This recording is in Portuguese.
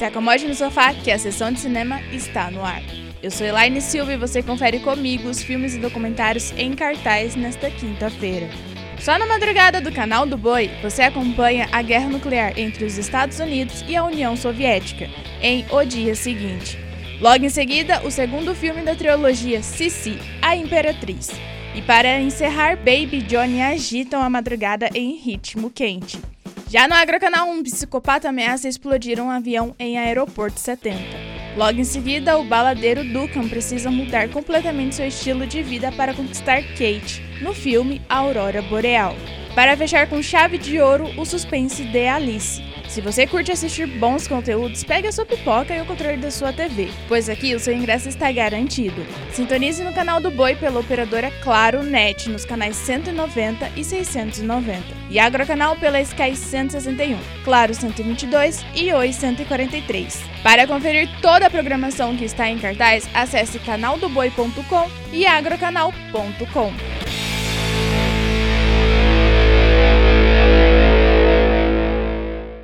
Se acomode no sofá que a sessão de cinema está no ar. Eu sou Elaine Silva e você confere comigo os filmes e documentários em cartaz nesta quinta-feira. Só na madrugada do canal do Boi, você acompanha a guerra nuclear entre os Estados Unidos e a União Soviética, em O Dia Seguinte. Logo em seguida, o segundo filme da trilogia Sissi, A Imperatriz. E para encerrar, Baby e Johnny agitam a madrugada em ritmo quente. Já no Agrocanal, um psicopata ameaça explodir um avião em Aeroporto 70. Logo em seguida, o baladeiro Duncan precisa mudar completamente seu estilo de vida para conquistar Kate, no filme Aurora Boreal. Para fechar com chave de ouro, o suspense de Alice. Se você curte assistir bons conteúdos, pegue a sua pipoca e o controle da sua TV, pois aqui o seu ingresso está garantido. Sintonize no canal do Boi pela operadora Claro Net nos canais 190 e 690 e Agrocanal pela Sky 161, Claro 122 e Oi 143. Para conferir toda a programação que está em cartaz, acesse canaldoboi.com e agrocanal.com.